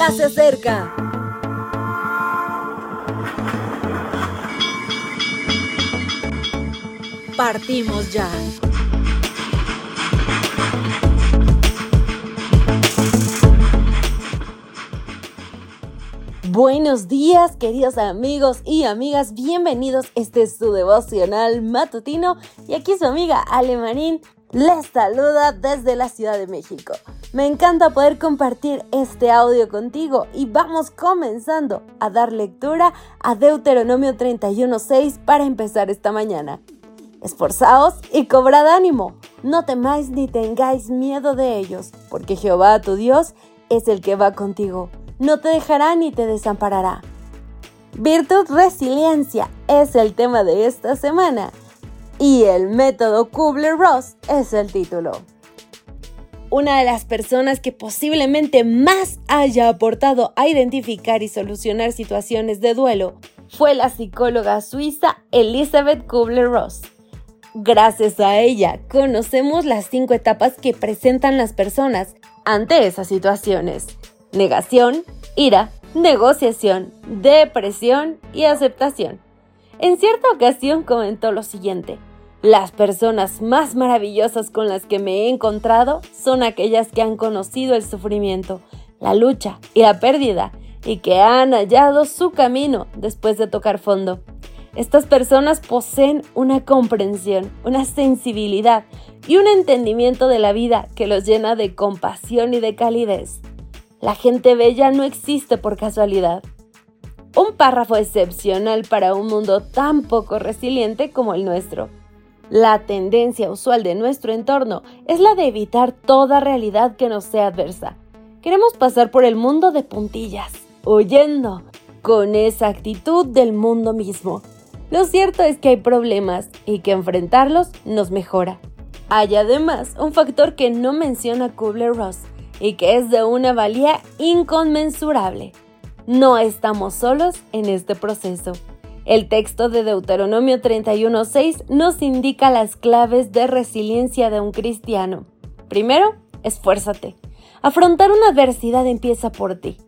ya se acerca. Partimos ya. Buenos días, queridos amigos y amigas. Bienvenidos. Este es su devocional matutino. Y aquí su amiga Alemarín les saluda desde la Ciudad de México. Me encanta poder compartir este audio contigo y vamos comenzando a dar lectura a Deuteronomio 31.6 para empezar esta mañana. Esforzaos y cobrad ánimo, no temáis ni tengáis miedo de ellos, porque Jehová tu Dios es el que va contigo no te dejará ni te desamparará. Virtud resiliencia es el tema de esta semana y el método Kubler-Ross es el título. Una de las personas que posiblemente más haya aportado a identificar y solucionar situaciones de duelo fue la psicóloga suiza Elizabeth Kubler-Ross. Gracias a ella conocemos las cinco etapas que presentan las personas ante esas situaciones negación, ira, negociación, depresión y aceptación. En cierta ocasión comentó lo siguiente, las personas más maravillosas con las que me he encontrado son aquellas que han conocido el sufrimiento, la lucha y la pérdida y que han hallado su camino después de tocar fondo. Estas personas poseen una comprensión, una sensibilidad y un entendimiento de la vida que los llena de compasión y de calidez. La gente bella no existe por casualidad. Un párrafo excepcional para un mundo tan poco resiliente como el nuestro. La tendencia usual de nuestro entorno es la de evitar toda realidad que nos sea adversa. Queremos pasar por el mundo de puntillas, huyendo, con esa actitud del mundo mismo. Lo cierto es que hay problemas y que enfrentarlos nos mejora. Hay además un factor que no menciona Kubler-Ross y que es de una valía inconmensurable. No estamos solos en este proceso. El texto de Deuteronomio 31.6 nos indica las claves de resiliencia de un cristiano. Primero, esfuérzate. Afrontar una adversidad empieza por ti.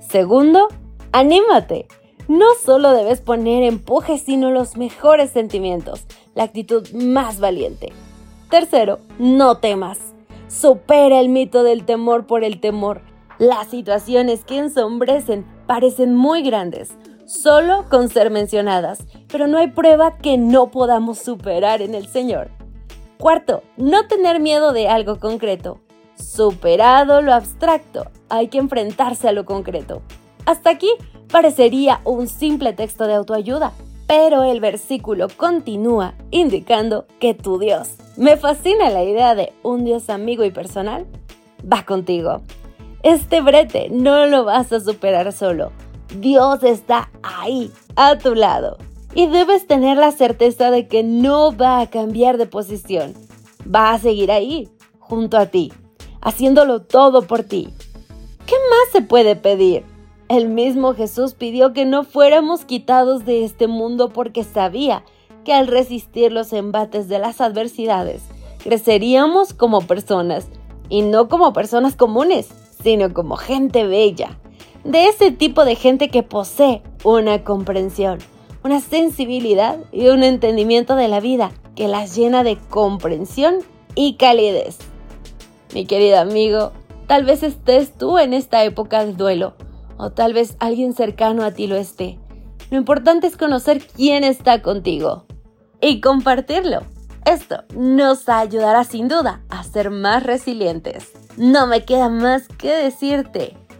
Segundo, anímate. No solo debes poner empuje, sino los mejores sentimientos, la actitud más valiente. Tercero, no temas. Supera el mito del temor por el temor. Las situaciones que ensombrecen parecen muy grandes, solo con ser mencionadas, pero no hay prueba que no podamos superar en el Señor. Cuarto, no tener miedo de algo concreto. Superado lo abstracto, hay que enfrentarse a lo concreto. Hasta aquí parecería un simple texto de autoayuda, pero el versículo continúa indicando que tu Dios, me fascina la idea de un Dios amigo y personal, va contigo. Este brete no lo vas a superar solo. Dios está ahí, a tu lado. Y debes tener la certeza de que no va a cambiar de posición. Va a seguir ahí, junto a ti, haciéndolo todo por ti. ¿Qué más se puede pedir? El mismo Jesús pidió que no fuéramos quitados de este mundo porque sabía que al resistir los embates de las adversidades, creceríamos como personas, y no como personas comunes, sino como gente bella, de ese tipo de gente que posee una comprensión, una sensibilidad y un entendimiento de la vida que las llena de comprensión y calidez. Mi querido amigo, tal vez estés tú en esta época de duelo o tal vez alguien cercano a ti lo esté. Lo importante es conocer quién está contigo y compartirlo. Esto nos ayudará sin duda a ser más resilientes. No me queda más que decirte,